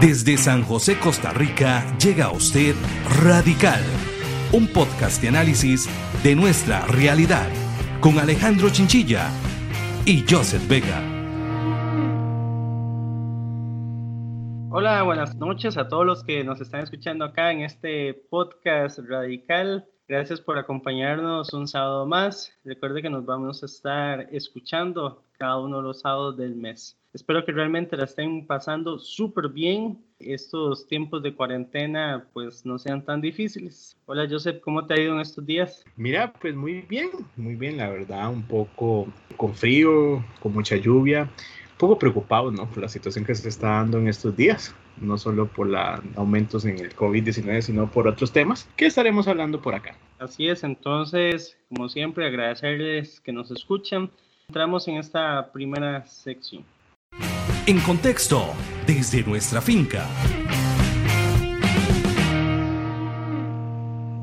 Desde San José, Costa Rica, llega a usted Radical, un podcast de análisis de nuestra realidad, con Alejandro Chinchilla y Joseph Vega. Hola, buenas noches a todos los que nos están escuchando acá en este podcast Radical. Gracias por acompañarnos un sábado más. Recuerde que nos vamos a estar escuchando cada uno de los sábados del mes. Espero que realmente la estén pasando súper bien. Estos tiempos de cuarentena pues no sean tan difíciles. Hola Joseph, ¿cómo te ha ido en estos días? Mira, pues muy bien, muy bien, la verdad, un poco con frío, con mucha lluvia, un poco preocupado, ¿no? Por la situación que se está dando en estos días, no solo por los aumentos en el COVID-19, sino por otros temas que estaremos hablando por acá. Así es, entonces, como siempre, agradecerles que nos escuchan. Entramos en esta primera sección. En contexto, desde nuestra finca.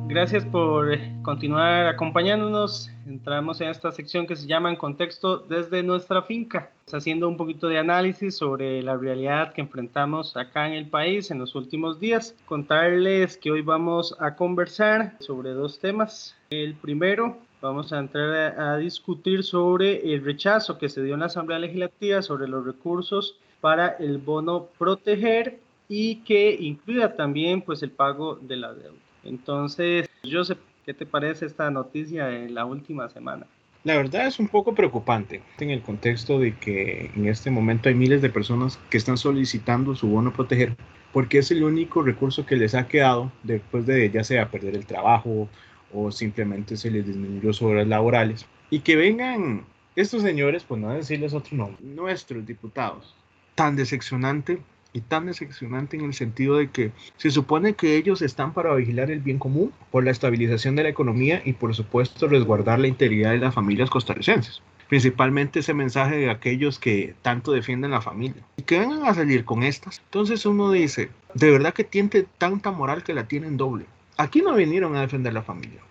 Gracias por continuar acompañándonos. Entramos en esta sección que se llama En contexto desde nuestra finca, haciendo un poquito de análisis sobre la realidad que enfrentamos acá en el país en los últimos días. Contarles que hoy vamos a conversar sobre dos temas. El primero vamos a entrar a, discutir sobre el rechazo que se dio en la Asamblea Legislativa sobre los recursos para el bono proteger y que incluya también pues el pago de la deuda. Entonces, Joseph, ¿qué te parece esta noticia de la última semana? La verdad es un poco preocupante en el contexto de que en este momento hay miles de personas que están solicitando su bono proteger porque es el único recurso que les ha quedado después de ya sea perder el trabajo o simplemente se les disminuyó sus horas laborales. Y que vengan estos señores, pues no decirles otro nombre, nuestros diputados, tan decepcionante y tan decepcionante en el sentido de que se supone que ellos están para vigilar el bien común por la estabilización de la economía y por supuesto resguardar la integridad de las familias costarricenses. Principalmente ese mensaje de aquellos que tanto defienden la familia. Y que vengan a salir con estas. Entonces uno dice, de verdad que tiene tanta moral que la tienen doble. Aquí no vinieron a defender la familia.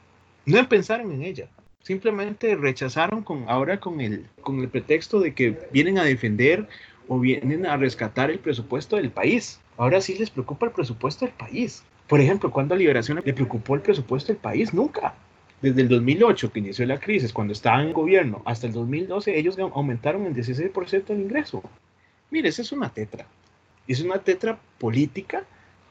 No pensaron en ella. Simplemente rechazaron con, ahora con el, con el pretexto de que vienen a defender o vienen a rescatar el presupuesto del país. Ahora sí les preocupa el presupuesto del país. Por ejemplo, cuando a Liberación le preocupó el presupuesto del país? Nunca. Desde el 2008, que inició la crisis, cuando estaban en gobierno, hasta el 2012, ellos aumentaron el 16% del ingreso. Mire, esa es una tetra. Es una tetra política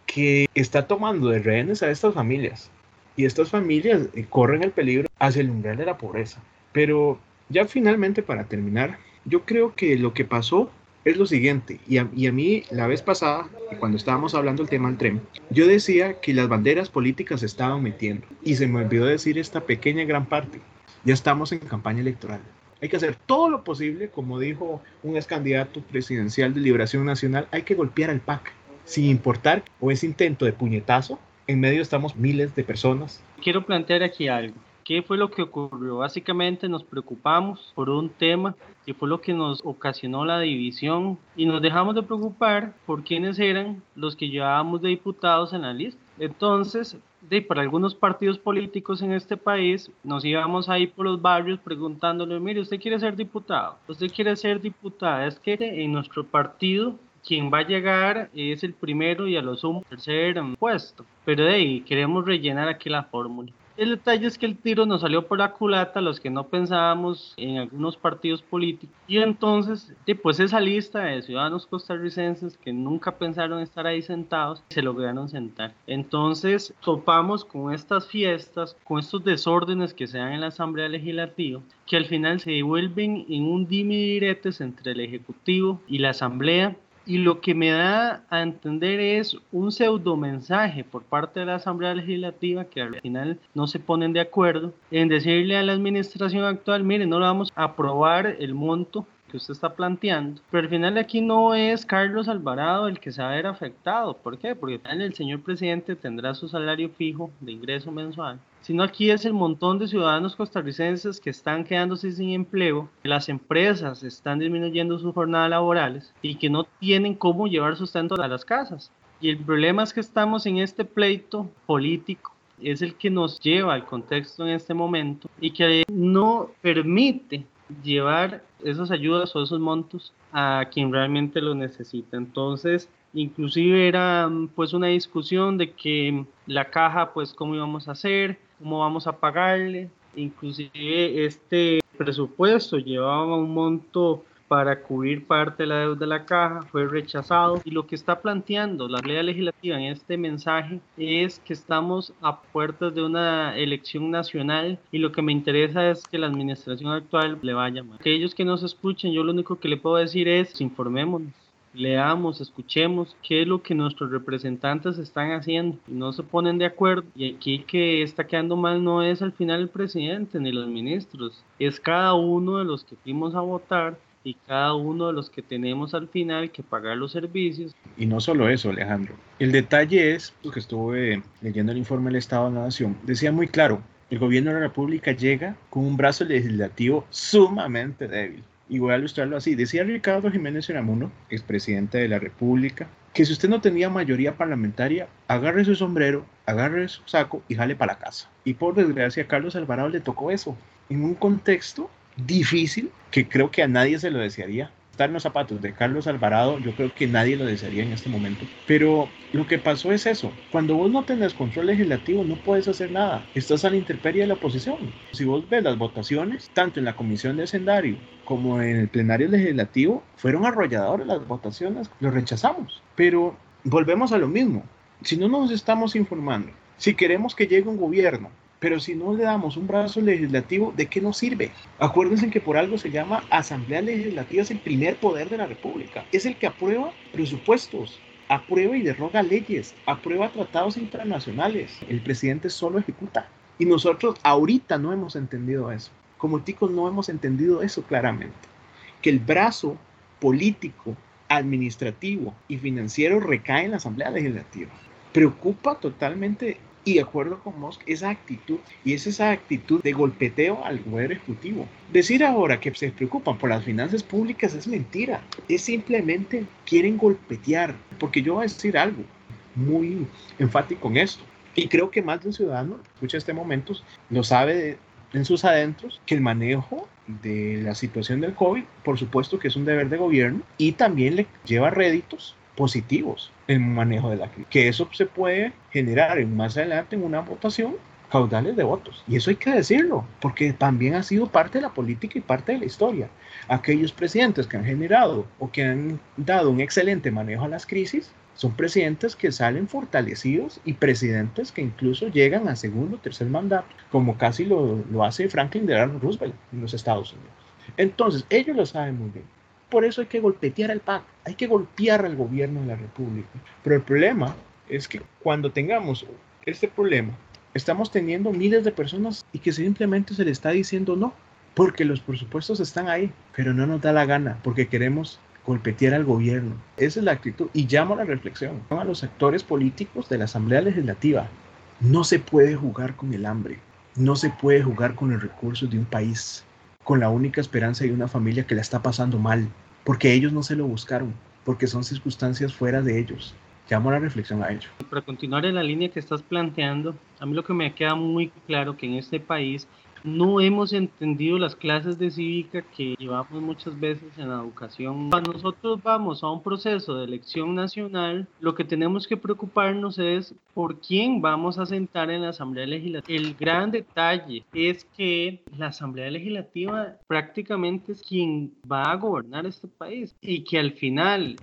que está tomando de rehenes a estas familias. Y estas familias eh, corren el peligro hacia el umbral de la pobreza. Pero ya finalmente para terminar, yo creo que lo que pasó es lo siguiente, y a, y a, mí la vez pasada, cuando estábamos hablando del tema del tren, yo decía que las banderas políticas se estaban metiendo, y se me olvidó decir esta pequeña gran parte, ya estamos en campaña electoral. Hay que hacer todo lo posible, como dijo un ex candidato presidencial de Liberación Nacional, hay que golpear al PAC, sin importar o ese intento de puñetazo, en medio estamos miles de personas. Quiero plantear aquí algo. ¿Qué fue lo que ocurrió? Básicamente nos preocupamos por un tema que fue lo que nos ocasionó la división y nos dejamos de preocupar por quiénes eran los que llevábamos de diputados en la lista. Entonces, de, para algunos partidos políticos en este país, nos íbamos ahí por los barrios preguntándole, mire, ¿usted quiere ser diputado? ¿Usted quiere ser diputada? Es que en nuestro partido quien va a llegar es el primero y a lo sumo tercer puesto. Pero de ahí queremos rellenar aquí la fórmula. El detalle es que el tiro nos salió por la culata los que no pensábamos en algunos partidos políticos. Y entonces, pues esa lista de ciudadanos costarricenses que nunca pensaron estar ahí sentados, se lograron sentar. Entonces, topamos con estas fiestas, con estos desórdenes que se dan en la Asamblea Legislativa, que al final se devuelven en un dime diretes entre el Ejecutivo y la Asamblea y lo que me da a entender es un pseudo mensaje por parte de la Asamblea Legislativa que al final no se ponen de acuerdo en decirle a la administración actual, mire, no le vamos a aprobar el monto que usted está planteando, pero al final aquí no es Carlos Alvarado el que se va a ver afectado. ¿Por qué? Porque el señor presidente tendrá su salario fijo de ingreso mensual sino aquí es el montón de ciudadanos costarricenses que están quedándose sin empleo, las empresas están disminuyendo sus jornadas laborales y que no tienen cómo llevar sustento a las casas. Y el problema es que estamos en este pleito político, es el que nos lleva al contexto en este momento y que no permite llevar esas ayudas o esos montos a quien realmente lo necesita. Entonces, inclusive era pues una discusión de que la caja pues cómo íbamos a hacer, cómo vamos a pagarle, inclusive este presupuesto llevaba un monto para cubrir parte de la deuda de la caja, fue rechazado y lo que está planteando la ley legislativa en este mensaje es que estamos a puertas de una elección nacional y lo que me interesa es que la administración actual le vaya mal. Aquellos que nos escuchen, yo lo único que le puedo decir es informémonos leamos, escuchemos qué es lo que nuestros representantes están haciendo no se ponen de acuerdo. Y aquí que está quedando mal no es al final el presidente ni los ministros, es cada uno de los que fuimos a votar y cada uno de los que tenemos al final que pagar los servicios. Y no solo eso, Alejandro. El detalle es, que estuve leyendo el informe del Estado de la Nación, decía muy claro, el gobierno de la República llega con un brazo legislativo sumamente débil y voy a ilustrarlo así. Decía Ricardo Jiménez Unamuno, expresidente de la República, que si usted no tenía mayoría parlamentaria, agarre su sombrero, agarre su saco y jale para casa. Y por desgracia a Carlos Alvarado le tocó eso, en un contexto difícil que creo que a nadie se lo desearía estar en los zapatos de Carlos Alvarado, yo creo que nadie lo desearía en este momento. Pero lo que pasó es eso. Cuando vos no tenés control legislativo, no puedes hacer nada. Estás a la intemperie de la oposición. Si vos ves las votaciones, tanto en la comisión de sendario como en el plenario legislativo, fueron arrolladoras las votaciones, lo rechazamos. Pero volvemos a lo mismo. Si no nos estamos informando, si queremos que llegue un gobierno pero si no le damos un brazo legislativo, ¿de qué nos sirve? Acuérdense que por algo se llama Asamblea Legislativa, es el primer poder de la República. Es el que aprueba presupuestos, aprueba y derroga leyes, aprueba tratados internacionales. El presidente solo ejecuta. Y nosotros ahorita no hemos entendido eso. Como ticos no hemos entendido eso claramente. Que el brazo político, administrativo y financiero recae en la Asamblea Legislativa. Preocupa totalmente y de acuerdo con Musk, esa actitud, y es esa actitud de golpeteo al poder ejecutivo. Decir ahora que se preocupan por las finanzas públicas es mentira. Es simplemente quieren golpetear. Porque yo voy a decir algo muy enfático en esto. Y creo que más de un ciudadano, escucha este momento, lo sabe en sus adentros, que el manejo de la situación del COVID, por supuesto que es un deber de gobierno y también le lleva réditos positivos el manejo de la crisis. Que eso se puede generar en, más adelante en una votación caudales de votos. Y eso hay que decirlo, porque también ha sido parte de la política y parte de la historia. Aquellos presidentes que han generado o que han dado un excelente manejo a las crisis son presidentes que salen fortalecidos y presidentes que incluso llegan a segundo o tercer mandato, como casi lo, lo hace Franklin Delano Roosevelt en los Estados Unidos. Entonces, ellos lo saben muy bien por eso hay que golpetear al PAC, hay que golpear al gobierno de la República. Pero el problema es que cuando tengamos este problema, estamos teniendo miles de personas y que simplemente se le está diciendo no, porque los presupuestos están ahí, pero no nos da la gana, porque queremos golpetear al gobierno. Esa es la actitud y llamo a la reflexión a los actores políticos de la Asamblea Legislativa. No se puede jugar con el hambre, no se puede jugar con los recursos de un país, con la única esperanza de una familia que la está pasando mal porque ellos no se lo buscaron, porque son circunstancias fuera de ellos. Llamo la reflexión a ello. Para continuar en la línea que estás planteando, a mí lo que me queda muy claro que en este país no hemos entendido las clases de cívica que llevamos muchas veces en la educación. Cuando nosotros vamos a un proceso de elección nacional, lo que tenemos que preocuparnos es por quién vamos a sentar en la Asamblea Legislativa. El gran detalle es que la Asamblea Legislativa prácticamente es quien va a gobernar este país y que al final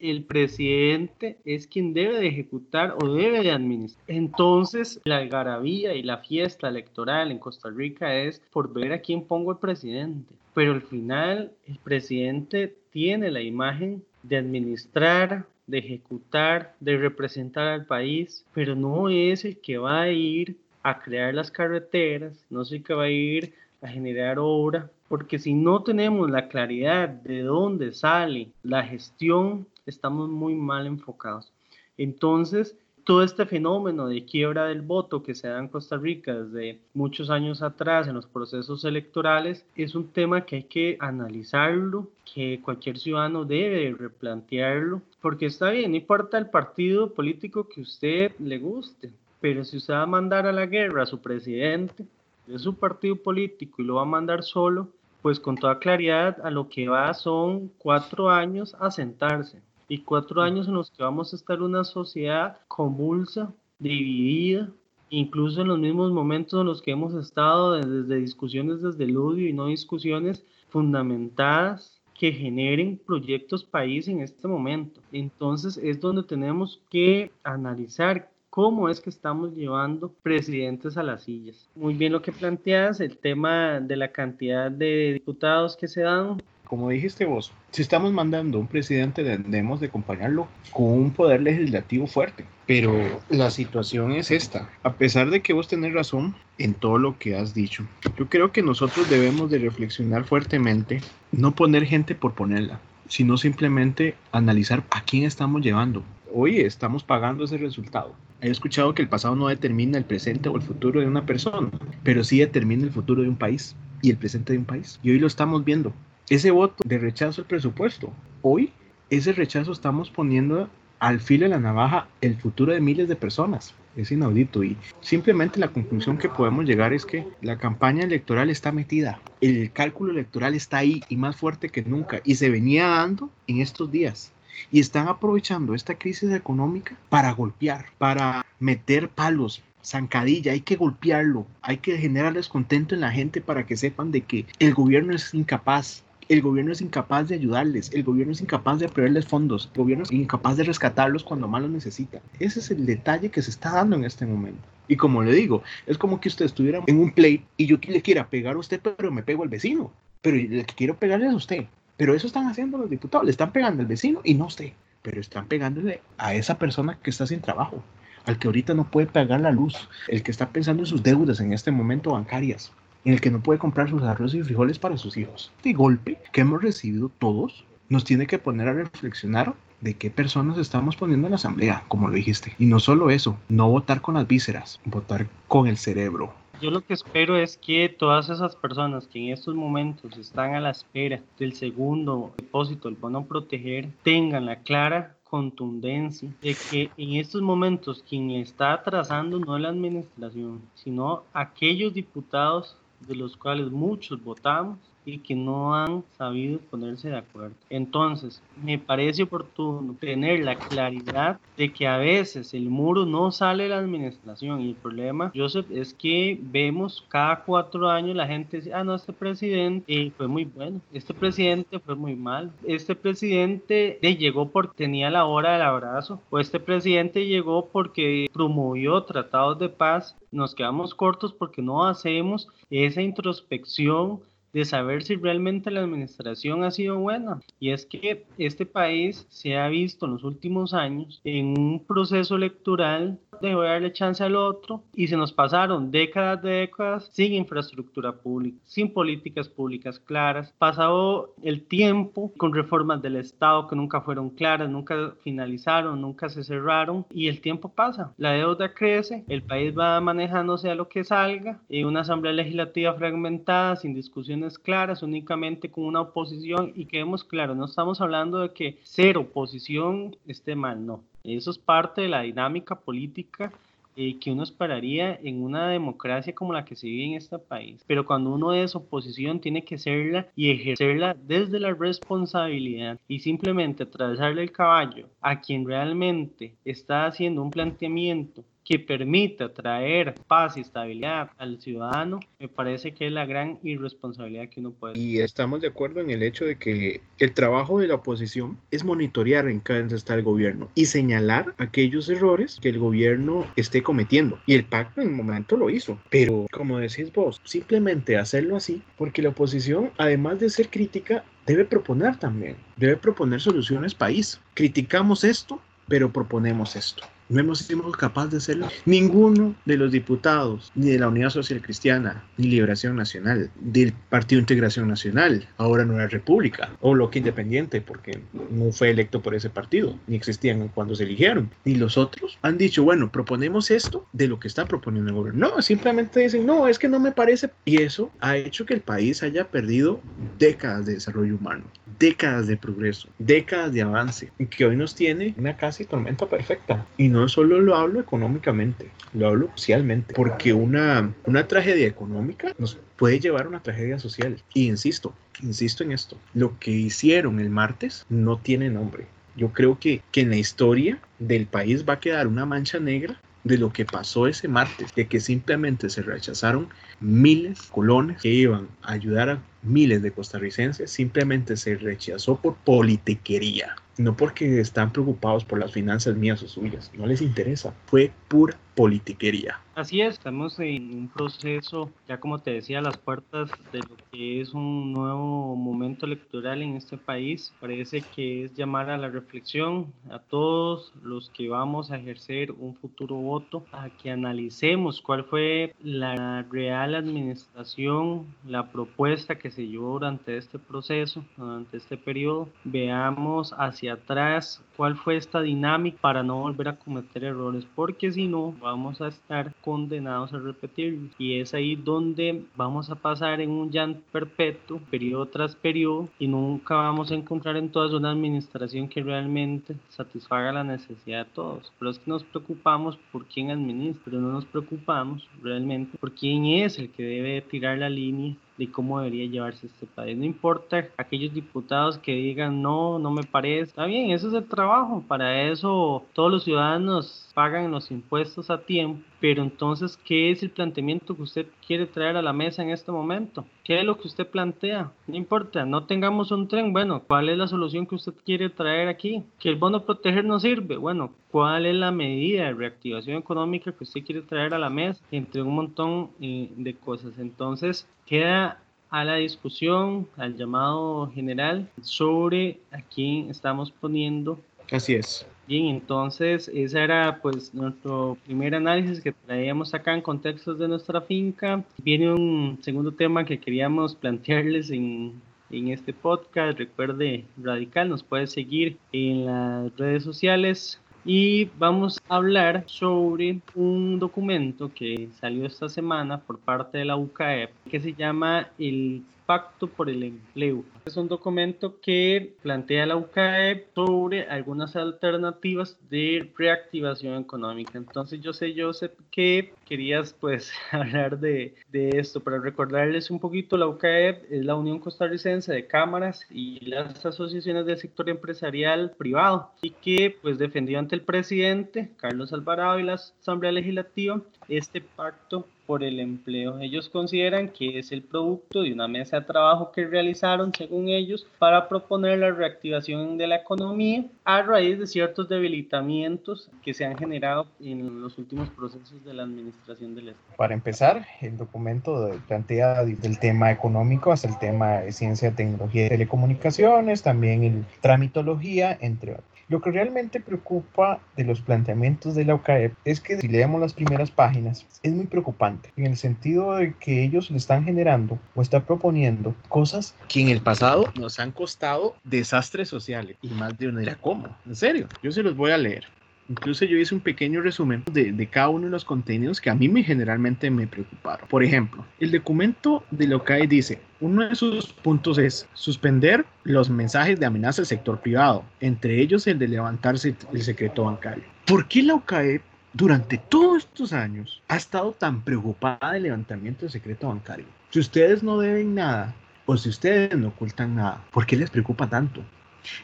el presidente es quien debe de ejecutar o debe de administrar. Entonces, la algarabía y la fiesta electoral en Costa Rica es por ver a quién pongo el presidente. Pero al final, el presidente tiene la imagen de administrar, de ejecutar, de representar al país, pero no es el que va a ir a crear las carreteras, no es el que va a ir a generar obra, porque si no tenemos la claridad de dónde sale la gestión estamos muy mal enfocados. Entonces, todo este fenómeno de quiebra del voto que se da en Costa Rica desde muchos años atrás en los procesos electorales es un tema que hay que analizarlo, que cualquier ciudadano debe replantearlo, porque está bien, no importa el partido político que usted le guste, pero si usted va a mandar a la guerra a su presidente de su partido político y lo va a mandar solo, pues con toda claridad a lo que va son cuatro años a sentarse y cuatro años en los que vamos a estar una sociedad convulsa, dividida, incluso en los mismos momentos en los que hemos estado desde discusiones desde el odio y no discusiones fundamentadas que generen proyectos país en este momento. Entonces es donde tenemos que analizar cómo es que estamos llevando presidentes a las sillas. Muy bien lo que planteas, el tema de la cantidad de diputados que se dan, como dijiste vos, si estamos mandando un presidente, debemos de acompañarlo con un poder legislativo fuerte. Pero la situación es esta. A pesar de que vos tenés razón en todo lo que has dicho, yo creo que nosotros debemos de reflexionar fuertemente, no poner gente por ponerla, sino simplemente analizar a quién estamos llevando. Hoy estamos pagando ese resultado. He escuchado que el pasado no determina el presente o el futuro de una persona, pero sí determina el futuro de un país y el presente de un país. Y hoy lo estamos viendo ese voto de rechazo al presupuesto. Hoy ese rechazo estamos poniendo al filo de la navaja el futuro de miles de personas. Es inaudito y simplemente la conclusión que podemos llegar es que la campaña electoral está metida, el cálculo electoral está ahí y más fuerte que nunca y se venía dando en estos días. Y están aprovechando esta crisis económica para golpear, para meter palos, zancadilla, hay que golpearlo, hay que generar descontento en la gente para que sepan de que el gobierno es incapaz, el gobierno es incapaz de ayudarles, el gobierno es incapaz de proveerles fondos, el gobierno es incapaz de rescatarlos cuando más los necesita. Ese es el detalle que se está dando en este momento. Y como le digo, es como que usted estuviera en un play y yo le quiera pegar a usted, pero me pego al vecino. Pero el que quiero pegarle es a usted. Pero eso están haciendo los diputados, le están pegando al vecino y no usted. Pero están pegándole a esa persona que está sin trabajo, al que ahorita no puede pagar la luz, el que está pensando en sus deudas en este momento bancarias, en el que no puede comprar sus arroz y frijoles para sus hijos. Este golpe que hemos recibido todos nos tiene que poner a reflexionar de qué personas estamos poniendo en la asamblea, como lo dijiste. Y no solo eso, no votar con las vísceras, votar con el cerebro. Yo lo que espero es que todas esas personas que en estos momentos están a la espera del segundo depósito, el bono proteger, tengan la clara contundencia de que en estos momentos quien está atrasando no es la administración, sino aquellos diputados de los cuales muchos votamos y que no han sabido ponerse de acuerdo. Entonces, me parece oportuno tener la claridad de que a veces el muro no sale de la administración y el problema, Joseph, es que vemos cada cuatro años la gente dice, ah, no, este presidente eh, fue muy bueno, este presidente fue muy mal, este presidente eh, llegó porque tenía la hora del abrazo, o este presidente llegó porque promovió tratados de paz, nos quedamos cortos porque no hacemos esa introspección de saber si realmente la administración ha sido buena. Y es que este país se ha visto en los últimos años en un proceso electoral de darle chance al otro y se nos pasaron décadas de décadas sin infraestructura pública, sin políticas públicas claras. Pasado el tiempo con reformas del Estado que nunca fueron claras, nunca finalizaron, nunca se cerraron y el tiempo pasa. La deuda crece, el país va manejándose a lo que salga, en una asamblea legislativa fragmentada, sin discusiones claras, únicamente con una oposición y quedemos claros, no estamos hablando de que ser oposición esté mal, no. Eso es parte de la dinámica política eh, que uno esperaría en una democracia como la que se vive en este país. Pero cuando uno es oposición tiene que serla y ejercerla desde la responsabilidad y simplemente atravesarle el caballo a quien realmente está haciendo un planteamiento que permita traer paz y estabilidad al ciudadano, me parece que es la gran irresponsabilidad que uno puede. Y estamos de acuerdo en el hecho de que el trabajo de la oposición es monitorear en cada está el gobierno y señalar aquellos errores que el gobierno esté cometiendo. Y el pacto en un momento lo hizo. Pero como decís vos, simplemente hacerlo así, porque la oposición, además de ser crítica, debe proponer también, debe proponer soluciones país. Criticamos esto, pero proponemos esto. No hemos sido capaces de hacerlo. Ninguno de los diputados, ni de la Unidad Social Cristiana, ni Liberación Nacional, del Partido Integración Nacional, ahora Nueva República, o Bloque Independiente, porque no fue electo por ese partido, ni existían cuando se eligieron, ni los otros, han dicho, bueno, proponemos esto de lo que está proponiendo el gobierno. No, simplemente dicen, no, es que no me parece. Y eso ha hecho que el país haya perdido décadas de desarrollo humano, décadas de progreso, décadas de avance, y que hoy nos tiene una casi tormenta perfecta. Y solo lo hablo económicamente, lo hablo socialmente, porque una, una tragedia económica nos puede llevar a una tragedia social. Y insisto, insisto en esto, lo que hicieron el martes no tiene nombre. Yo creo que, que en la historia del país va a quedar una mancha negra de lo que pasó ese martes, de que simplemente se rechazaron miles de colones que iban a ayudar a miles de costarricenses, simplemente se rechazó por politiquería, no porque están preocupados por las finanzas mías o suyas, no les interesa, fue pura politiquería. Así es, estamos en un proceso, ya como te decía, a las puertas de lo que es un nuevo momento electoral en este país. Parece que es llamar a la reflexión a todos los que vamos a ejercer un futuro voto, a que analicemos cuál fue la real administración, la propuesta que se llevó durante este proceso, durante este periodo. Veamos hacia atrás cuál fue esta dinámica para no volver a cometer errores, porque si no, vamos a estar condenados a repetir y es ahí donde vamos a pasar en un llanto perpetuo, periodo tras periodo y nunca vamos a encontrar en todas una administración que realmente satisfaga la necesidad de todos. Pero es que nos preocupamos por quién administra, pero no nos preocupamos realmente por quién es el que debe tirar la línea de cómo debería llevarse este país. No importa aquellos diputados que digan no, no me parece. Está bien, eso es el trabajo. Para eso todos los ciudadanos pagan los impuestos a tiempo. Pero entonces, ¿qué es el planteamiento que usted quiere traer a la mesa en este momento? ¿Qué es lo que usted plantea? No importa, no tengamos un tren. Bueno, ¿cuál es la solución que usted quiere traer aquí? Que el bono proteger no sirve. Bueno, ¿cuál es la medida de reactivación económica que usted quiere traer a la mesa? Entre un montón eh, de cosas. Entonces, queda a la discusión, al llamado general sobre a quién estamos poniendo. Así es. Bien, entonces ese era pues nuestro primer análisis que traíamos acá en contextos de nuestra finca. Viene un segundo tema que queríamos plantearles en, en este podcast. Recuerde, Radical nos puede seguir en las redes sociales y vamos a hablar sobre un documento que salió esta semana por parte de la UCAEP que se llama el Pacto por el Empleo. Es un documento que plantea la UCAE sobre algunas alternativas de reactivación económica. Entonces yo sé, Joseph, que querías pues hablar de, de esto, para recordarles un poquito, la UCAE es la Unión Costarricense de Cámaras y las asociaciones del sector empresarial privado y que pues defendió ante el presidente Carlos Alvarado y la Asamblea Legislativa este pacto por el empleo. Ellos consideran que es el producto de una mesa de trabajo que realizaron, según ellos, para proponer la reactivación de la economía a raíz de ciertos debilitamientos que se han generado en los últimos procesos de la administración del Estado. Para empezar, el documento plantea del tema económico hasta el tema de ciencia, tecnología y telecomunicaciones, también el tramitología, entre otros. Lo que realmente preocupa de los planteamientos de la OCAEP es que si leemos las primeras páginas es muy preocupante en el sentido de que ellos le están generando o están proponiendo cosas que en el pasado nos han costado desastres sociales y más de una era cómo. En serio, yo se los voy a leer. Incluso yo hice un pequeño resumen de, de, cada uno de los contenidos que a mí me generalmente me preocuparon. Por ejemplo, el documento de la OCAE dice, uno de sus puntos es suspender los mensajes de amenaza al sector privado, entre ellos el de levantarse el secreto bancario. ¿Por qué la OCAE durante todos estos años ha estado tan preocupada del levantamiento del secreto bancario? Si ustedes no deben nada o si ustedes no ocultan nada, ¿por qué les preocupa tanto?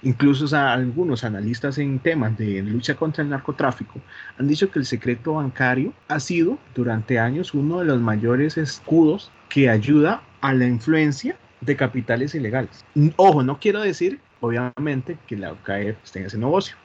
Incluso algunos analistas en temas de lucha contra el narcotráfico han dicho que el secreto bancario ha sido durante años uno de los mayores escudos que ayuda a la influencia de capitales ilegales. Ojo, no quiero decir, obviamente, que la OCAE esté en ese negocio,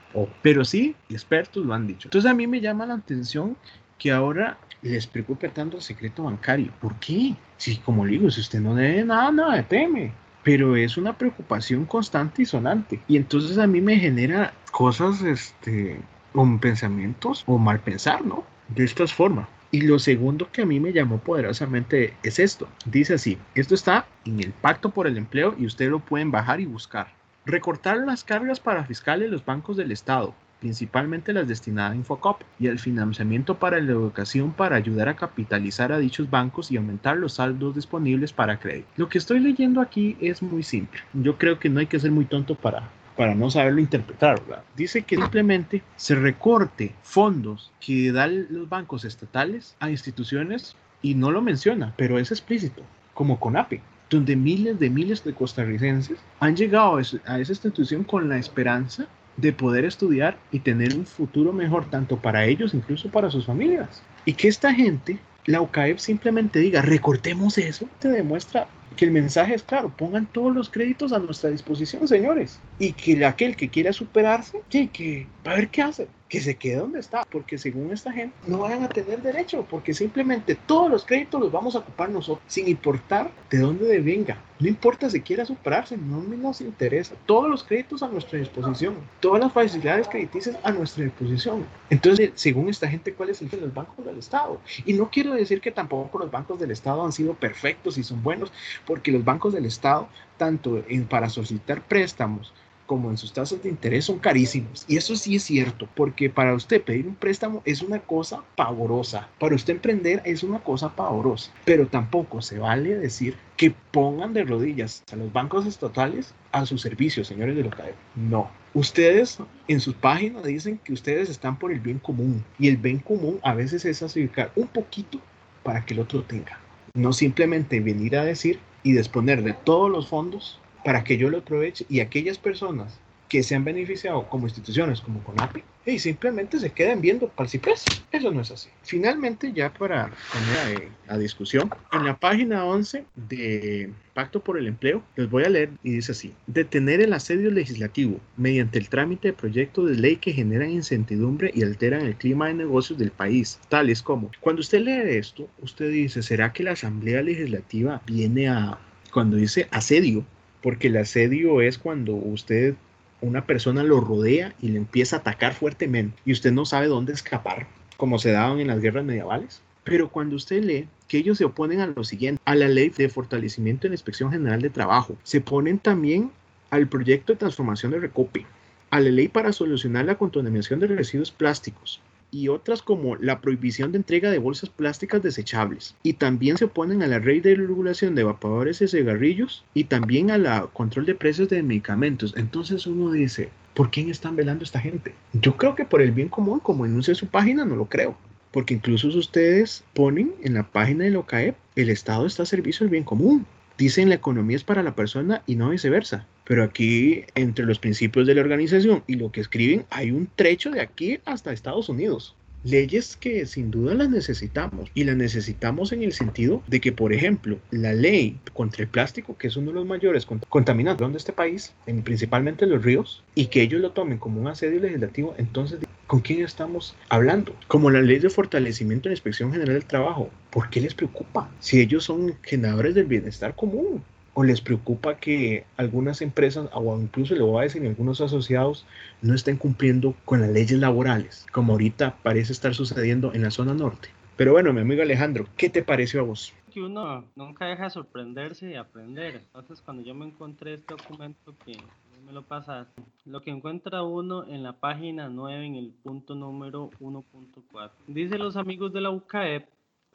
pero sí, expertos lo han dicho. Entonces a mí me llama la atención que ahora les preocupe tanto el secreto bancario. ¿Por qué? Si, como digo, si usted no debe nada, nada teme pero es una preocupación constante y sonante. Y entonces a mí me genera cosas, este, con pensamientos o mal pensar, ¿no? De esta forma. Y lo segundo que a mí me llamó poderosamente es esto. Dice así, esto está en el Pacto por el Empleo y ustedes lo pueden bajar y buscar. Recortar las cargas para fiscales los bancos del Estado, principalmente las destinadas a Infocop, y el financiamiento para la educación para ayudar a capitalizar a dichos bancos y aumentar los saldos disponibles para crédito. Lo que estoy leyendo aquí es muy simple. Yo creo que no hay que ser muy tonto para para no saberlo interpretar. Dice que simplemente se recorte fondos que dan los bancos estatales a instituciones y no lo menciona, pero es explícito, como CONAPE, donde miles de miles de costarricenses han llegado a esa institución con la esperanza de poder estudiar y tener un futuro mejor tanto para ellos, incluso para sus familias. Y que esta gente, la UCAEP simplemente diga, recortemos eso, te demuestra que el mensaje es claro, pongan todos los créditos a nuestra disposición, señores, y que aquel que quiera superarse, que, que va a ver qué hace, que se quede donde está, porque según esta gente no van a tener derecho, porque simplemente todos los créditos los vamos a ocupar nosotros, sin importar de dónde venga. No importa si quiera superarse, no nos interesa. Todos los créditos a nuestra disposición, todas las facilidades crediticias a nuestra disposición. Entonces, según esta gente, ¿cuál es el de los bancos del Estado? Y no quiero decir que tampoco los bancos del Estado han sido perfectos y son buenos, porque los bancos del Estado, tanto en, para solicitar préstamos, como en sus tasas de interés son carísimos. Y eso sí es cierto, porque para usted pedir un préstamo es una cosa pavorosa. Para usted emprender es una cosa pavorosa. Pero tampoco se vale decir que pongan de rodillas a los bancos estatales a su servicio, señores de Locae. No. Ustedes en sus páginas dicen que ustedes están por el bien común. Y el bien común a veces es acercar un poquito para que el otro tenga. No simplemente venir a decir y disponer de todos los fondos para que yo lo aproveche y aquellas personas que se han beneficiado como instituciones como CONAPI y simplemente se queden viendo para Eso no es así. Finalmente, ya para poner a, discusión, en la página 11 de Pacto por el Empleo, les voy a leer y dice así, detener el asedio legislativo mediante el trámite de proyectos de ley que generan incertidumbre y alteran el clima de negocios del país, tales como, cuando usted lee esto, usted dice, ¿será que la Asamblea Legislativa viene a, cuando dice asedio, porque el asedio es cuando usted, una persona lo rodea y le empieza a atacar fuertemente y usted no sabe dónde escapar, como se daban en las guerras medievales. Pero cuando usted lee que ellos se oponen a lo siguiente, a la ley de fortalecimiento de la Inspección General de Trabajo, se oponen también al proyecto de transformación de Recope, a la ley para solucionar la contaminación de residuos plásticos, y otras como la prohibición de entrega de bolsas plásticas desechables. Y también se oponen a la ley de regulación de evaporadores y cigarrillos y también a la control de precios de medicamentos. Entonces uno dice, ¿por quién están velando esta gente? Yo creo que por el bien común, como enuncia su página, no lo creo. Porque incluso ustedes ponen en la página de OCAEP, el Estado está a servicio del bien común. Dicen la economía es para la persona y no viceversa. Pero aquí, entre los principios de la organización y lo que escriben, hay un trecho de aquí hasta Estados Unidos. Leyes que sin duda las necesitamos y las necesitamos en el sentido de que, por ejemplo, la ley contra el plástico, que es uno de los mayores contaminantes de este país, en, principalmente los ríos, y que ellos lo tomen como un asedio legislativo, entonces, ¿con quién estamos hablando? Como la ley de fortalecimiento de la Inspección General del Trabajo, ¿por qué les preocupa? Si ellos son generadores del bienestar común, o les preocupa que algunas empresas o incluso le voy a decir algunos asociados no estén cumpliendo con las leyes laborales, como ahorita parece estar sucediendo en la zona norte. Pero bueno, mi amigo Alejandro, ¿qué te pareció a vos? Que uno nunca deja sorprenderse y aprender. Entonces, cuando yo me encontré este documento que me lo pasaste, lo que encuentra uno en la página 9 en el punto número 1.4. Dice los amigos de la UCAEP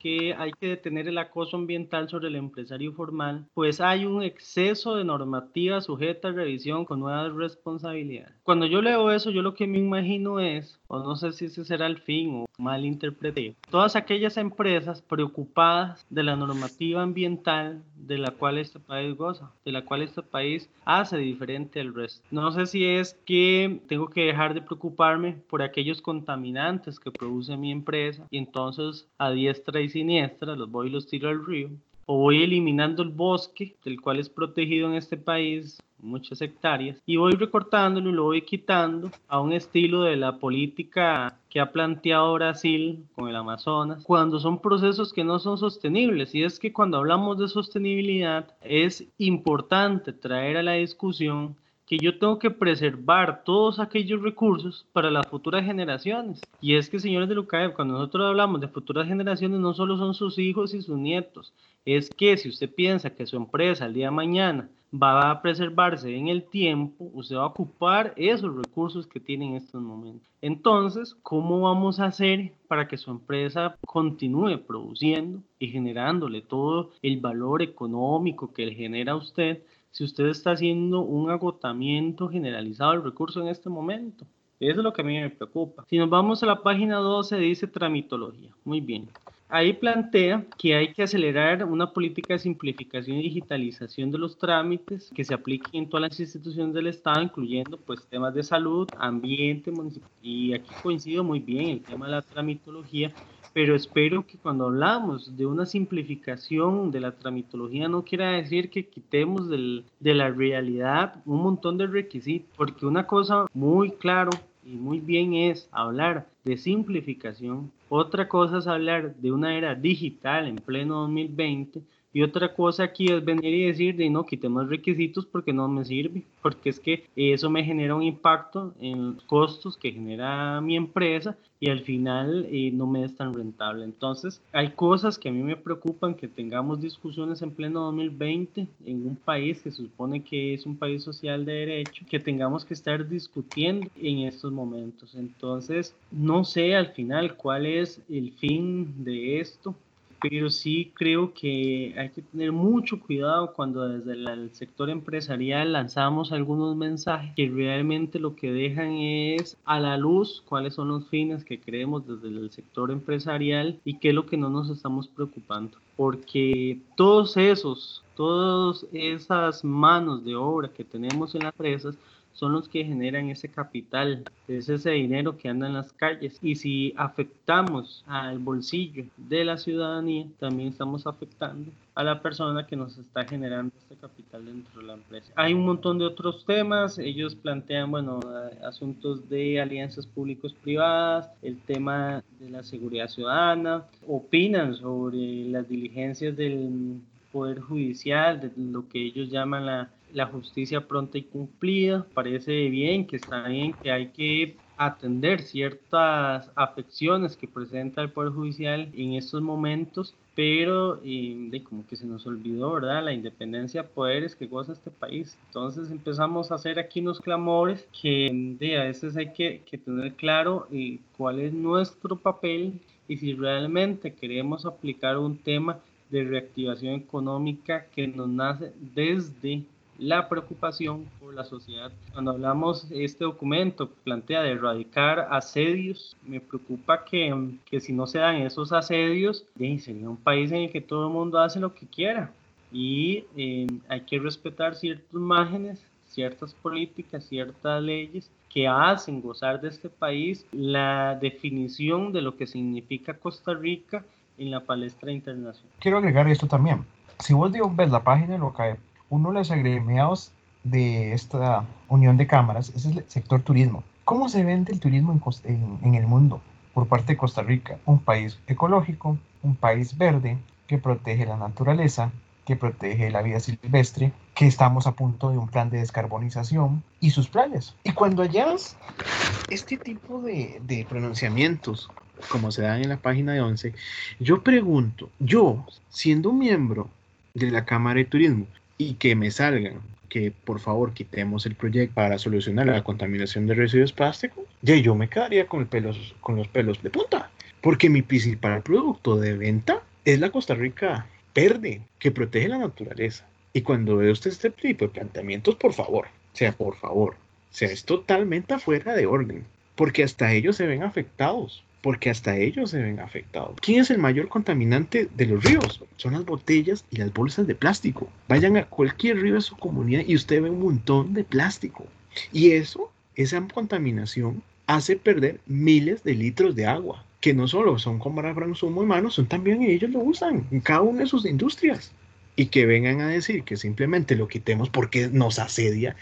que hay que detener el acoso ambiental sobre el empresario formal, pues hay un exceso de normativa sujeta a revisión con nuevas responsabilidades. Cuando yo leo eso, yo lo que me imagino es, o no sé si ese será el fin o mal interpreté, todas aquellas empresas preocupadas de la normativa ambiental de la cual este país goza, de la cual este país hace diferente al resto. No sé si es que tengo que dejar de preocuparme por aquellos contaminantes que produce mi empresa y entonces a diestra y siniestra los voy y los tiro al río o voy eliminando el bosque, del cual es protegido en este país muchas hectáreas, y voy recortándolo y lo voy quitando a un estilo de la política que ha planteado Brasil con el Amazonas, cuando son procesos que no son sostenibles. Y es que cuando hablamos de sostenibilidad es importante traer a la discusión que yo tengo que preservar todos aquellos recursos para las futuras generaciones. Y es que, señores de Lucaev, cuando nosotros hablamos de futuras generaciones, no solo son sus hijos y sus nietos, es que si usted piensa que su empresa el día de mañana va a preservarse en el tiempo, usted va a ocupar esos recursos que tiene en estos momentos. Entonces, ¿cómo vamos a hacer para que su empresa continúe produciendo y generándole todo el valor económico que le genera usted si usted está haciendo un agotamiento generalizado del recurso en este momento. Eso es lo que a mí me preocupa. Si nos vamos a la página 12, dice tramitología. Muy bien. Ahí plantea que hay que acelerar una política de simplificación y digitalización de los trámites que se apliquen en todas las instituciones del Estado, incluyendo pues temas de salud, ambiente, municipal. Y aquí coincido muy bien el tema de la tramitología, pero espero que cuando hablamos de una simplificación de la tramitología no quiera decir que quitemos de la realidad un montón de requisitos, porque una cosa muy claro y muy bien es hablar de simplificación, otra cosa es hablar de una era digital en pleno 2020 y otra cosa aquí es venir y decir de no quitemos requisitos porque no me sirve, porque es que eso me genera un impacto en los costos que genera mi empresa y al final eh, no me es tan rentable. Entonces, hay cosas que a mí me preocupan que tengamos discusiones en pleno 2020 en un país que se supone que es un país social de derecho, que tengamos que estar discutiendo en estos momentos. Entonces, no sé al final cuál es el fin de esto pero sí creo que hay que tener mucho cuidado cuando desde el sector empresarial lanzamos algunos mensajes que realmente lo que dejan es a la luz cuáles son los fines que creemos desde el sector empresarial y qué es lo que no nos estamos preocupando. Porque todos esos, todas esas manos de obra que tenemos en las empresas son los que generan ese capital, es ese dinero que anda en las calles. Y si afectamos al bolsillo de la ciudadanía, también estamos afectando a la persona que nos está generando este capital dentro de la empresa. Hay un montón de otros temas, ellos plantean, bueno, asuntos de alianzas públicos-privadas, el tema de la seguridad ciudadana, opinan sobre las diligencias del Poder Judicial, de lo que ellos llaman la la justicia pronta y cumplida. Parece bien que está bien que hay que atender ciertas afecciones que presenta el Poder Judicial en estos momentos, pero eh, de como que se nos olvidó, ¿verdad? La independencia de poderes que goza este país. Entonces empezamos a hacer aquí unos clamores que de, a veces hay que, que tener claro eh, cuál es nuestro papel y si realmente queremos aplicar un tema de reactivación económica que nos nace desde la preocupación por la sociedad. Cuando hablamos, este documento plantea de erradicar asedios, me preocupa que, que si no se dan esos asedios, sería un país en el que todo el mundo hace lo que quiera y eh, hay que respetar ciertos márgenes, ciertas políticas, ciertas leyes que hacen gozar de este país la definición de lo que significa Costa Rica en la palestra internacional. Quiero agregar esto también. Si vos ves la página de lo que uno de los agremiados de esta unión de cámaras es el sector turismo. ¿Cómo se vende el turismo en, el mundo por parte de Costa Rica? Un país ecológico, un país verde que protege la naturaleza, que protege la vida silvestre, que estamos a punto de un plan de descarbonización y sus planes. Y cuando hallas este tipo de, de pronunciamientos, como se dan en la página de 11, yo pregunto, yo, siendo miembro de la Cámara de Turismo, y que me salgan que por favor quitemos el proyecto para solucionar la contaminación de residuos plásticos, ya yo me quedaría con, el pelos, con los pelos de punta. Porque mi principal producto de venta es la Costa Rica verde, que protege la naturaleza. Y cuando ve usted este tipo de planteamientos, por favor, sea por favor, sea es totalmente afuera de orden. Porque hasta ellos se ven afectados porque hasta ellos se ven afectados. ¿Quién es el mayor contaminante de los ríos? Son las botellas y las bolsas de plástico. Vayan a cualquier río de su comunidad y usted ve un montón de plástico. Y eso, esa contaminación, hace perder miles de litros de agua, que no solo son como para consumo humano, son también ellos lo usan en cada una de sus industrias. Y que vengan a decir que simplemente lo quitemos porque nos asedia.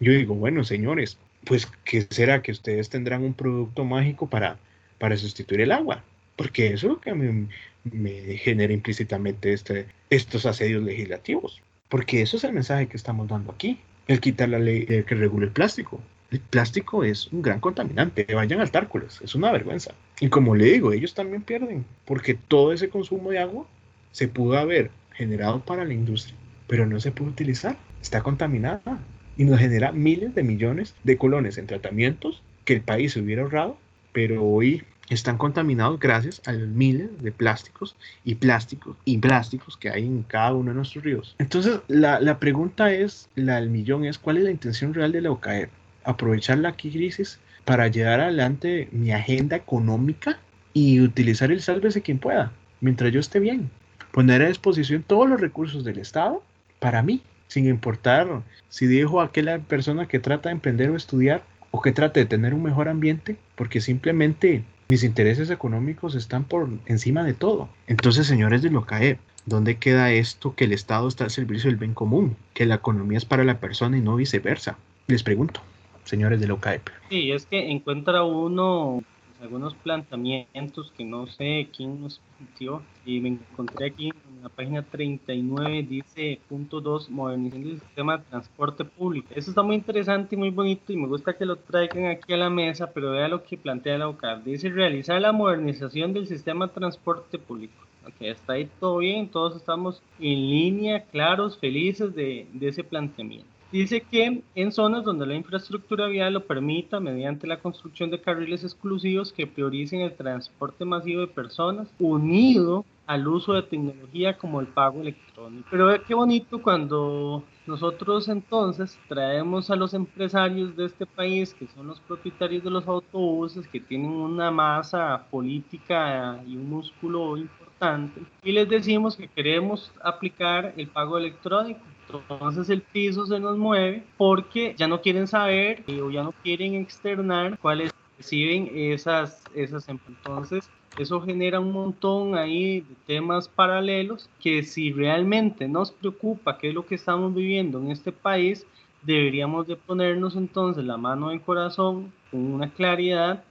Yo digo, bueno, señores, pues, ¿qué será que ustedes tendrán un producto mágico para para sustituir el agua, porque eso es lo que a mí me genera implícitamente este, estos asedios legislativos, porque eso es el mensaje que estamos dando aquí, el quitar la ley que regule el plástico. El plástico es un gran contaminante, vayan al tárcoles, es una vergüenza. Y como le digo, ellos también pierden, porque todo ese consumo de agua se pudo haber generado para la industria, pero no se puede utilizar, está contaminada y nos genera miles de millones de colones en tratamientos que el país se hubiera ahorrado pero hoy están contaminados gracias a los miles de plásticos y plásticos y plásticos que hay en cada uno de nuestros ríos. Entonces, la, la pregunta es, la del millón es, ¿cuál es la intención real de la OCAEP? ¿Aprovechar la crisis para llevar adelante mi agenda económica y utilizar el sálvese quien pueda, mientras yo esté bien? Poner a disposición todos los recursos del Estado para mí, sin importar si dejo a aquella persona que trata de emprender o estudiar o que trate de tener un mejor ambiente, porque simplemente mis intereses económicos están por encima de todo. Entonces, señores de LOCAE, ¿dónde queda esto que el Estado está al servicio del bien común? Que la economía es para la persona y no viceversa. Les pregunto, señores de LOCAEP. Sí, es que encuentra uno algunos planteamientos que no sé quién nos planteó. Y me encontré aquí en la página 39 dice punto 2 modernización del sistema de transporte público. Eso está muy interesante y muy bonito y me gusta que lo traigan aquí a la mesa pero vea lo que plantea la OCAR. Dice realizar la modernización del sistema de transporte público. Ok, está ahí todo bien, todos estamos en línea, claros, felices de ese planteamiento. Dice que en zonas donde la infraestructura vial lo permita, mediante la construcción de carriles exclusivos que prioricen el transporte masivo de personas, unido al uso de tecnología como el pago electrónico. Pero ve qué bonito cuando nosotros entonces traemos a los empresarios de este país, que son los propietarios de los autobuses, que tienen una masa política y un músculo importante, y les decimos que queremos aplicar el pago electrónico entonces el piso se nos mueve porque ya no quieren saber o ya no quieren externar cuáles reciben esas, esas entonces eso genera un montón ahí de temas paralelos que si realmente nos preocupa qué es lo que estamos viviendo en este país, deberíamos de ponernos entonces la mano en corazón con una claridad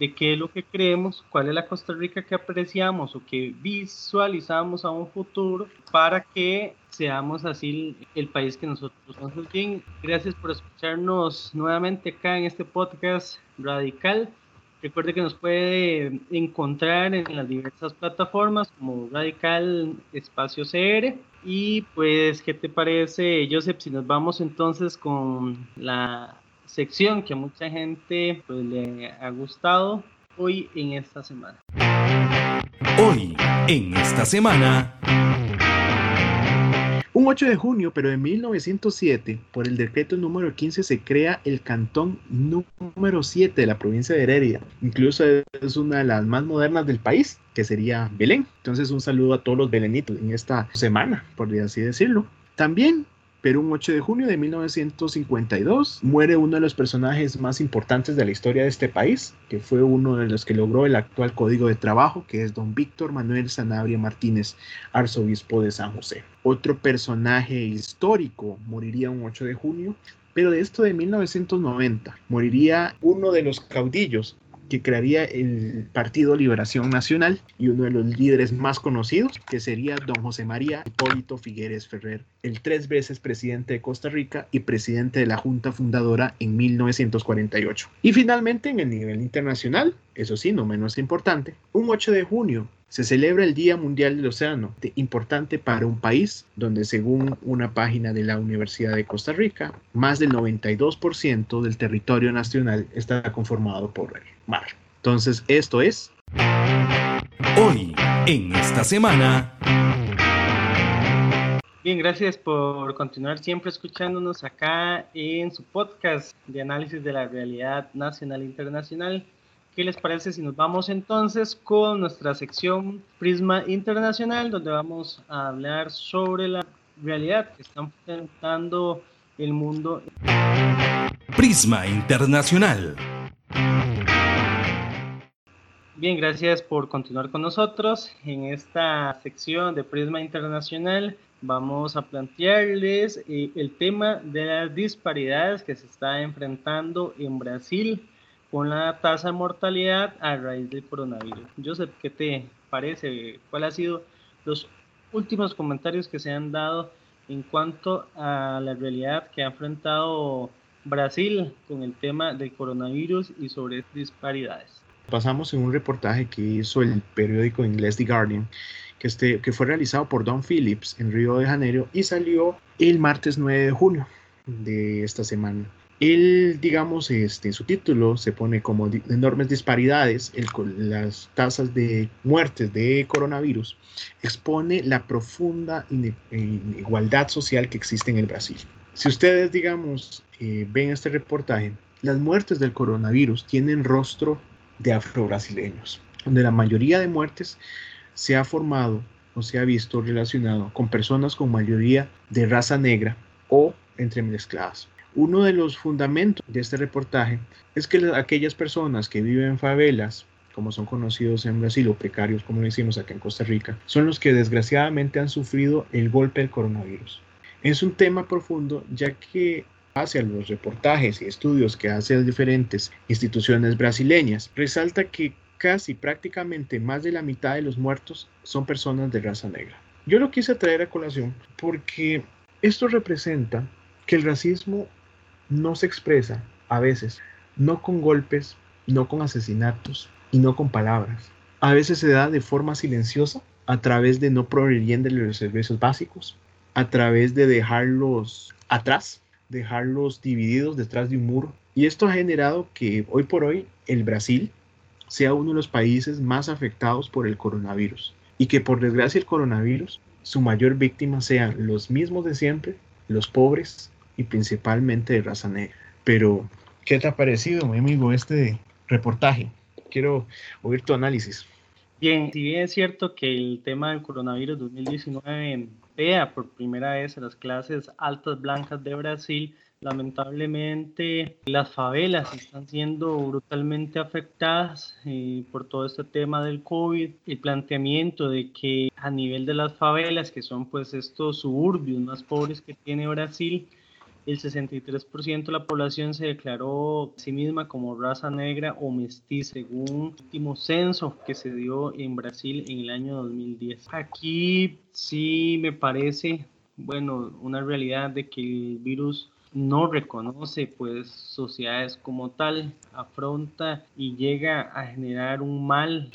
de qué es lo que creemos, cuál es la Costa Rica que apreciamos o que visualizamos a un futuro para que seamos así el país que nosotros somos. Gracias por escucharnos nuevamente acá en este podcast radical. Recuerde que nos puede encontrar en las diversas plataformas como Radical Espacio CR. Y pues, ¿qué te parece, Joseph, si nos vamos entonces con la sección que a mucha gente pues, le ha gustado hoy en esta semana? Hoy, en esta semana... Un 8 de junio, pero de 1907, por el decreto número 15 se crea el cantón número 7 de la provincia de Heredia. Incluso es una de las más modernas del país, que sería Belén. Entonces un saludo a todos los belenitos en esta semana, por así decirlo. También pero un 8 de junio de 1952 muere uno de los personajes más importantes de la historia de este país, que fue uno de los que logró el actual Código de Trabajo, que es don Víctor Manuel Sanabria Martínez, arzobispo de San José. Otro personaje histórico moriría un 8 de junio, pero de esto de 1990 moriría uno de los caudillos que crearía el Partido Liberación Nacional y uno de los líderes más conocidos, que sería don José María Hipólito Figueres Ferrer, el tres veces presidente de Costa Rica y presidente de la Junta Fundadora en 1948. Y finalmente, en el nivel internacional, eso sí, no menos importante, un 8 de junio se celebra el Día Mundial del Océano, importante para un país donde según una página de la Universidad de Costa Rica, más del 92% del territorio nacional está conformado por el mar. Entonces, esto es... Hoy, en esta semana... Bien, gracias por continuar siempre escuchándonos acá en su podcast de análisis de la realidad nacional e internacional. ¿Qué les parece si nos vamos entonces con nuestra sección Prisma Internacional, donde vamos a hablar sobre la realidad que está enfrentando el mundo? Prisma Internacional. Bien, gracias por continuar con nosotros. En esta sección de Prisma Internacional vamos a plantearles eh, el tema de las disparidades que se está enfrentando en Brasil con la tasa de mortalidad a raíz del coronavirus. Joseph, ¿qué te parece? ¿Cuáles han sido los últimos comentarios que se han dado en cuanto a la realidad que ha enfrentado Brasil con el tema del coronavirus y sobre disparidades? Pasamos en un reportaje que hizo el periódico inglés The Guardian, que, este, que fue realizado por Don Phillips en Río de Janeiro y salió el martes 9 de junio de esta semana. Él, digamos, este, su título se pone como enormes disparidades, el, las tasas de muertes de coronavirus, expone la profunda inigualdad social que existe en el Brasil. Si ustedes, digamos, eh, ven este reportaje, las muertes del coronavirus tienen rostro de afro-brasileños, donde la mayoría de muertes se ha formado o se ha visto relacionado con personas con mayoría de raza negra o entremezcladas. Uno de los fundamentos de este reportaje es que aquellas personas que viven en favelas, como son conocidos en Brasil o precarios, como decimos acá en Costa Rica, son los que desgraciadamente han sufrido el golpe del coronavirus. Es un tema profundo ya que hacia los reportajes y estudios que hacen diferentes instituciones brasileñas, resalta que casi prácticamente más de la mitad de los muertos son personas de raza negra. Yo lo quise traer a colación porque esto representa que el racismo no se expresa a veces, no con golpes, no con asesinatos y no con palabras. A veces se da de forma silenciosa a través de no proveer de los servicios básicos, a través de dejarlos atrás, dejarlos divididos detrás de un muro. Y esto ha generado que hoy por hoy el Brasil sea uno de los países más afectados por el coronavirus y que por desgracia el coronavirus su mayor víctima sean los mismos de siempre, los pobres, y principalmente de raza negra. Pero, ¿qué te ha parecido, mi amigo, este reportaje? Quiero oír tu análisis. Bien, si bien es cierto que el tema del coronavirus 2019 vea por primera vez las clases altas blancas de Brasil, lamentablemente las favelas están siendo brutalmente afectadas eh, por todo este tema del COVID. El planteamiento de que a nivel de las favelas, que son pues estos suburbios más pobres que tiene Brasil, el 63% de la población se declaró a sí misma como raza negra o mestiza, según el último censo que se dio en Brasil en el año 2010. Aquí sí me parece, bueno, una realidad de que el virus no reconoce pues sociedades como tal, afronta y llega a generar un mal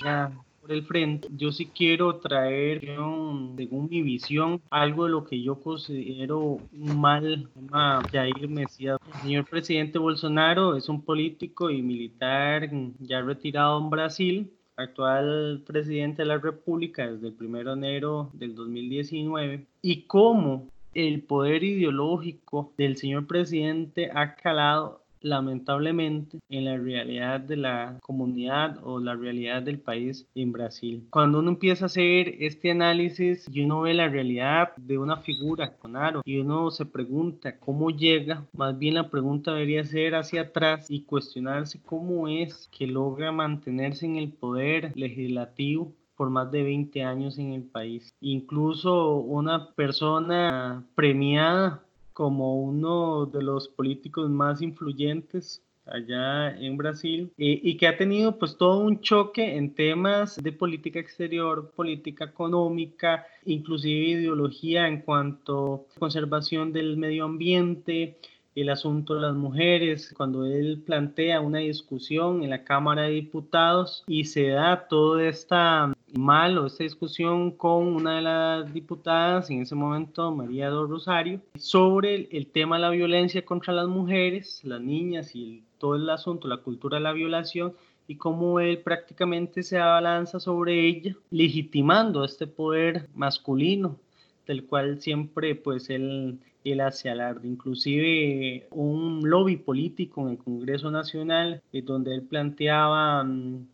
el frente, yo sí quiero traer, según mi visión, algo de lo que yo considero un mal tema Jair Mesías. El señor presidente Bolsonaro es un político y militar ya retirado en Brasil, actual presidente de la República desde el 1 de enero del 2019, y cómo el poder ideológico del señor presidente ha calado lamentablemente en la realidad de la comunidad o la realidad del país en Brasil. Cuando uno empieza a hacer este análisis y uno ve la realidad de una figura con aro y uno se pregunta cómo llega, más bien la pregunta debería ser hacia atrás y cuestionarse cómo es que logra mantenerse en el poder legislativo por más de 20 años en el país. Incluso una persona premiada como uno de los políticos más influyentes allá en Brasil eh, y que ha tenido pues todo un choque en temas de política exterior, política económica, inclusive ideología en cuanto a conservación del medio ambiente, el asunto de las mujeres, cuando él plantea una discusión en la Cámara de Diputados y se da toda esta mal o esta discusión con una de las diputadas, en ese momento María do Rosario, sobre el, tema de la violencia contra las mujeres, las niñas y todo el asunto, la cultura de la violación y cómo él prácticamente se abalanza sobre ella, legitimando este poder masculino del cual siempre pues él, él hace alarde. Inclusive un lobby político en el Congreso Nacional, eh, donde él planteaba mm,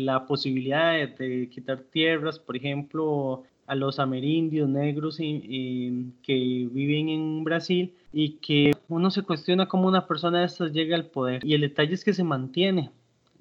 la posibilidad de, quitar tierras, por ejemplo, a los amerindios negros que viven en Brasil y que uno se cuestiona cómo una persona de estas llega al poder. Y el detalle es que se mantiene.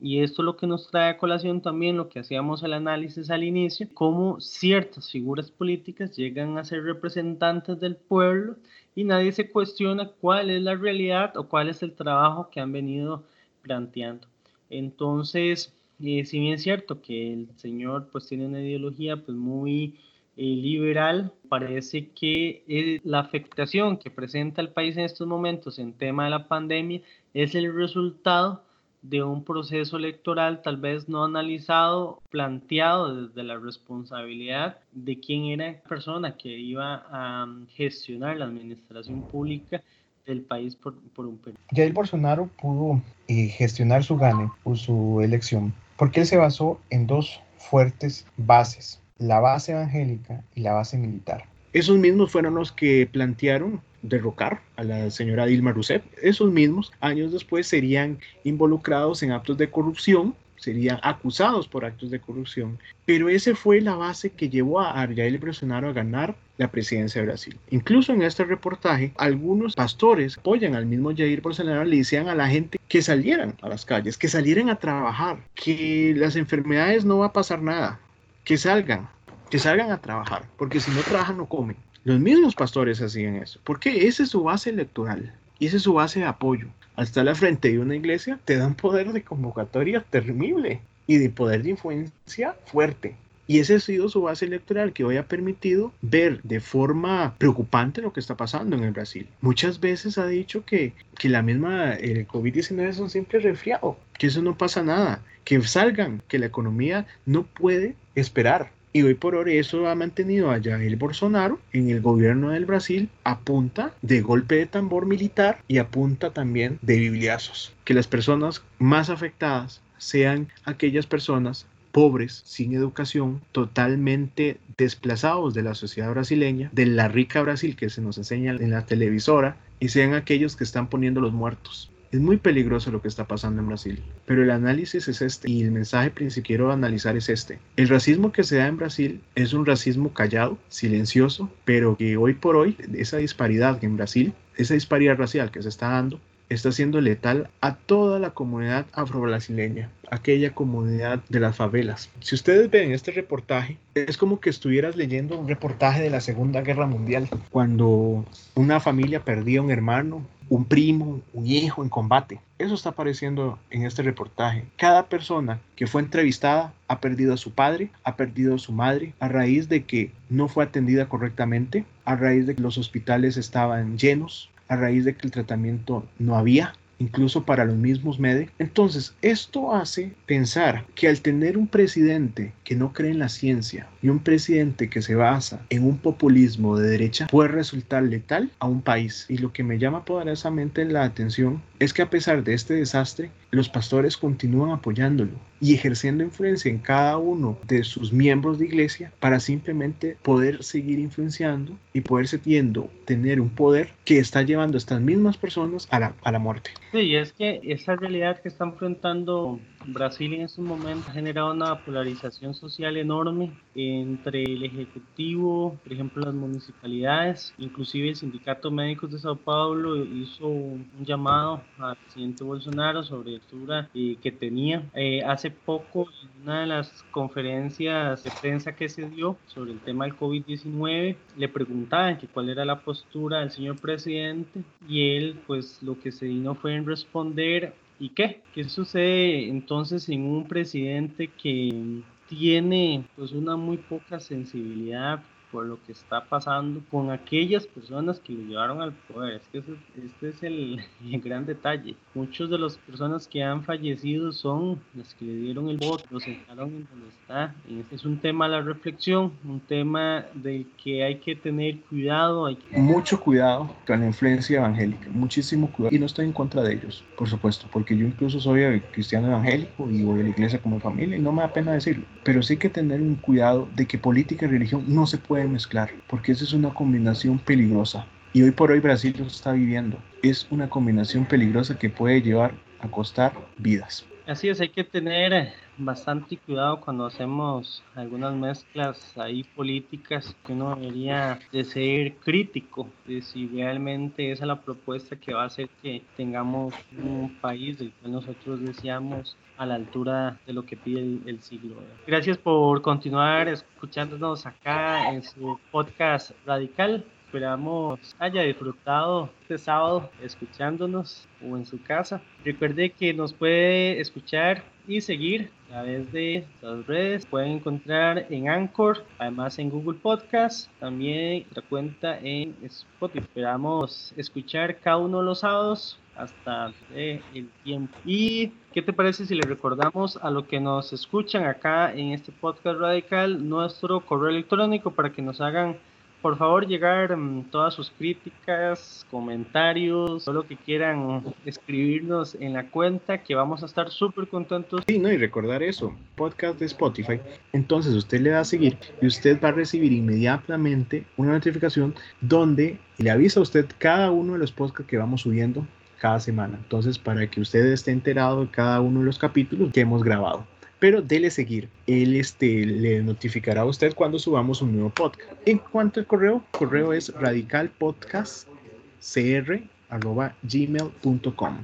Y esto es lo que nos trae a colación también lo que hacíamos el análisis al inicio, cómo ciertas figuras políticas llegan a ser representantes del pueblo y nadie se cuestiona cuál es la realidad o cuál es el trabajo que han venido planteando. Entonces, eh, si bien es cierto que el señor pues tiene una ideología pues muy eh, liberal, parece que eh, la afectación que presenta el país en estos momentos en tema de la pandemia es el resultado de un proceso electoral tal vez no analizado, planteado desde la responsabilidad de quién era la persona que iba a gestionar la administración pública del país por, por un periodo. Jair Bolsonaro pudo eh, gestionar su gane o su elección porque él se basó en dos fuertes bases, la base evangélica y la base militar. Esos mismos fueron los que plantearon derrocar a la señora Dilma Rousseff. Esos mismos años después serían involucrados en actos de corrupción serían acusados por actos de corrupción, pero esa fue la base que llevó a Jair Bolsonaro a ganar la presidencia de Brasil. Incluso en este reportaje, algunos pastores apoyan al mismo Jair Bolsonaro, le decían a la gente que salieran a las calles, que salieran a trabajar, que las enfermedades no va a pasar nada, que salgan, que salgan a trabajar, porque si no trabajan no comen. Los mismos pastores hacían eso, porque esa es su base electoral y esa es su base de apoyo hasta la frente de una iglesia, te dan poder de convocatoria terrible y de poder de influencia fuerte. Y esa ha sido su base electoral que hoy ha permitido ver de forma preocupante lo que está pasando en el Brasil. Muchas veces ha dicho que, que la misma el COVID-19 es un simple resfriado, que eso no pasa nada, que salgan, que la economía no puede esperar. Y hoy por hoy eso ha mantenido a Jair Bolsonaro en el gobierno del Brasil a punta de golpe de tambor militar y a punta también de bibliazos. Que las personas más afectadas sean aquellas personas pobres, sin educación, totalmente desplazados de la sociedad brasileña, de la rica Brasil que se nos enseña en la televisora, y sean aquellos que están poniendo los muertos. Es muy peligroso lo que está pasando en Brasil, pero el análisis es este y el mensaje principal que quiero analizar es este. El racismo que se da en Brasil es un racismo callado, silencioso, pero que hoy por hoy esa disparidad en Brasil, esa disparidad racial que se está dando, está siendo letal a toda la comunidad afro-brasileña, aquella comunidad de las favelas. Si ustedes ven este reportaje, es como que estuvieras leyendo un reportaje de la Segunda Guerra Mundial, cuando una familia perdía un hermano, un primo, un hijo en combate. Eso está apareciendo en este reportaje. Cada persona que fue entrevistada ha perdido a su padre, ha perdido a su madre a raíz de que no fue atendida correctamente, a raíz de que los hospitales estaban llenos, a raíz de que el tratamiento no había, incluso para los mismos médicos. Entonces, esto hace pensar que al tener un presidente que no cree en la ciencia y un presidente que se basa en un populismo de derecha puede resultar letal a un país. Y lo que me llama poderosamente la atención es que a pesar de este desastre, los pastores continúan apoyándolo y ejerciendo influencia en cada uno de sus miembros de iglesia para simplemente poder seguir influenciando y poder teniendo, tener un poder que está llevando a estas mismas personas a la, a la muerte. Sí, es que esa realidad que está enfrentando Brasil en estos momentos ha generado una polarización social enorme entre el Ejecutivo, por ejemplo las municipalidades, inclusive el Sindicato Médicos de Sao Paulo hizo un llamado al presidente Bolsonaro sobre la altura eh, que tenía. Eh, hace poco, en una de las conferencias de prensa que se dio sobre el tema del COVID-19, le preguntaban que cuál era la postura del señor presidente y él pues lo que se vino fue en responder ¿Y qué? ¿Qué sucede entonces en un presidente que tiene pues una muy poca sensibilidad por lo que está pasando con aquellas personas que lo llevaron al poder. Es que este es el, gran detalle. Muchos de las personas que han fallecido son las que le dieron el voto, lo sentaron en donde está. Este es un tema de la reflexión, un tema de que hay que tener cuidado. Hay Mucho cuidado con la influencia evangélica, muchísimo cuidado. Y no estoy en contra de ellos, por supuesto, porque yo incluso soy cristiano evangélico y voy a la iglesia como familia y no me da pena decirlo. Pero sí que tener un cuidado de que política y religión no se pueden mezclar, porque esa es una combinación peligrosa. Y hoy por hoy Brasil lo está viviendo. Es una combinación peligrosa que puede llevar a costar vidas. Así es, hay que tener bastante cuidado cuando hacemos algunas mezclas ahí políticas que uno debería de ser crítico de si realmente esa es la propuesta que va a hacer que tengamos un país del cual nosotros deseamos a la altura de lo que pide el, siglo. Gracias por continuar escuchándonos acá en su podcast radical esperamos haya disfrutado este sábado escuchándonos o en su casa. Recuerde que nos puede escuchar y seguir a través de las redes. Pueden encontrar en Anchor, además en Google Podcast, también la cuenta en Spotify. Esperamos escuchar cada uno de los sábados hasta el tiempo. ¿Y qué te parece si le recordamos a los que nos escuchan acá en este podcast radical nuestro correo electrónico para que nos hagan por favor llegar mm, todas sus críticas, comentarios, todo lo que quieran escribirnos en la cuenta, que vamos a estar súper contentos. Sí, no, y recordar eso, podcast de Spotify. Entonces usted le da a seguir y usted va a recibir inmediatamente una notificación donde le avisa a usted cada uno de los podcasts que vamos subiendo cada semana. Entonces, para que usted esté enterado de cada uno de los capítulos que hemos grabado pero dele seguir. Él este, le notificará a usted cuando subamos un nuevo podcast. En cuanto al correo, correo es radicalpodcastcr.gmail.com.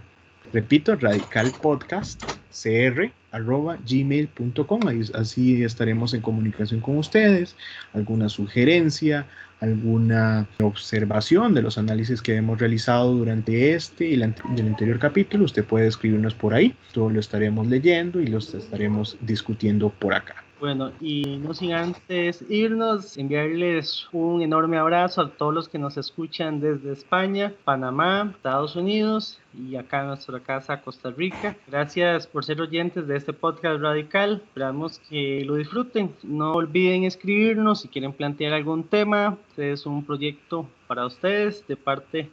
Repito, radicalpodcastcr.gmail.com. Así estaremos en comunicación con ustedes. Alguna sugerencia, alguna observación de los análisis que hemos realizado durante este y el anterior capítulo, usted puede escribirnos por ahí. Todo lo estaremos leyendo y los estaremos discutiendo por acá. Bueno, y no sin antes irnos, enviarles un enorme abrazo a todos los que nos escuchan desde España, Panamá, Estados Unidos y acá en nuestra casa, Costa Rica. Gracias por ser oyentes de este podcast radical. Esperamos que lo disfruten. No olviden escribirnos si quieren plantear algún tema. Este es un proyecto para ustedes de parte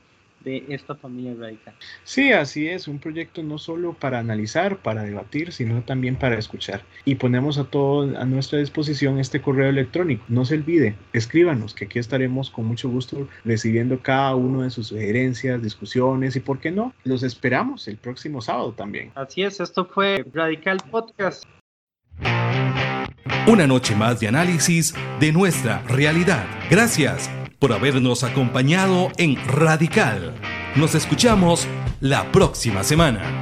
de esta familia radical. Sí, así es, un proyecto no solo para analizar, para debatir, sino también para escuchar. Y ponemos a todo a nuestra disposición este correo electrónico. No se olvide, escríbanos, que aquí estaremos con mucho gusto recibiendo cada uno de sus sugerencias, discusiones y, ¿por qué no? Los esperamos el próximo sábado también. Así es, esto fue Radical Podcast. Una noche más de análisis de nuestra realidad. Gracias por habernos acompañado en Radical. Nos escuchamos la próxima semana.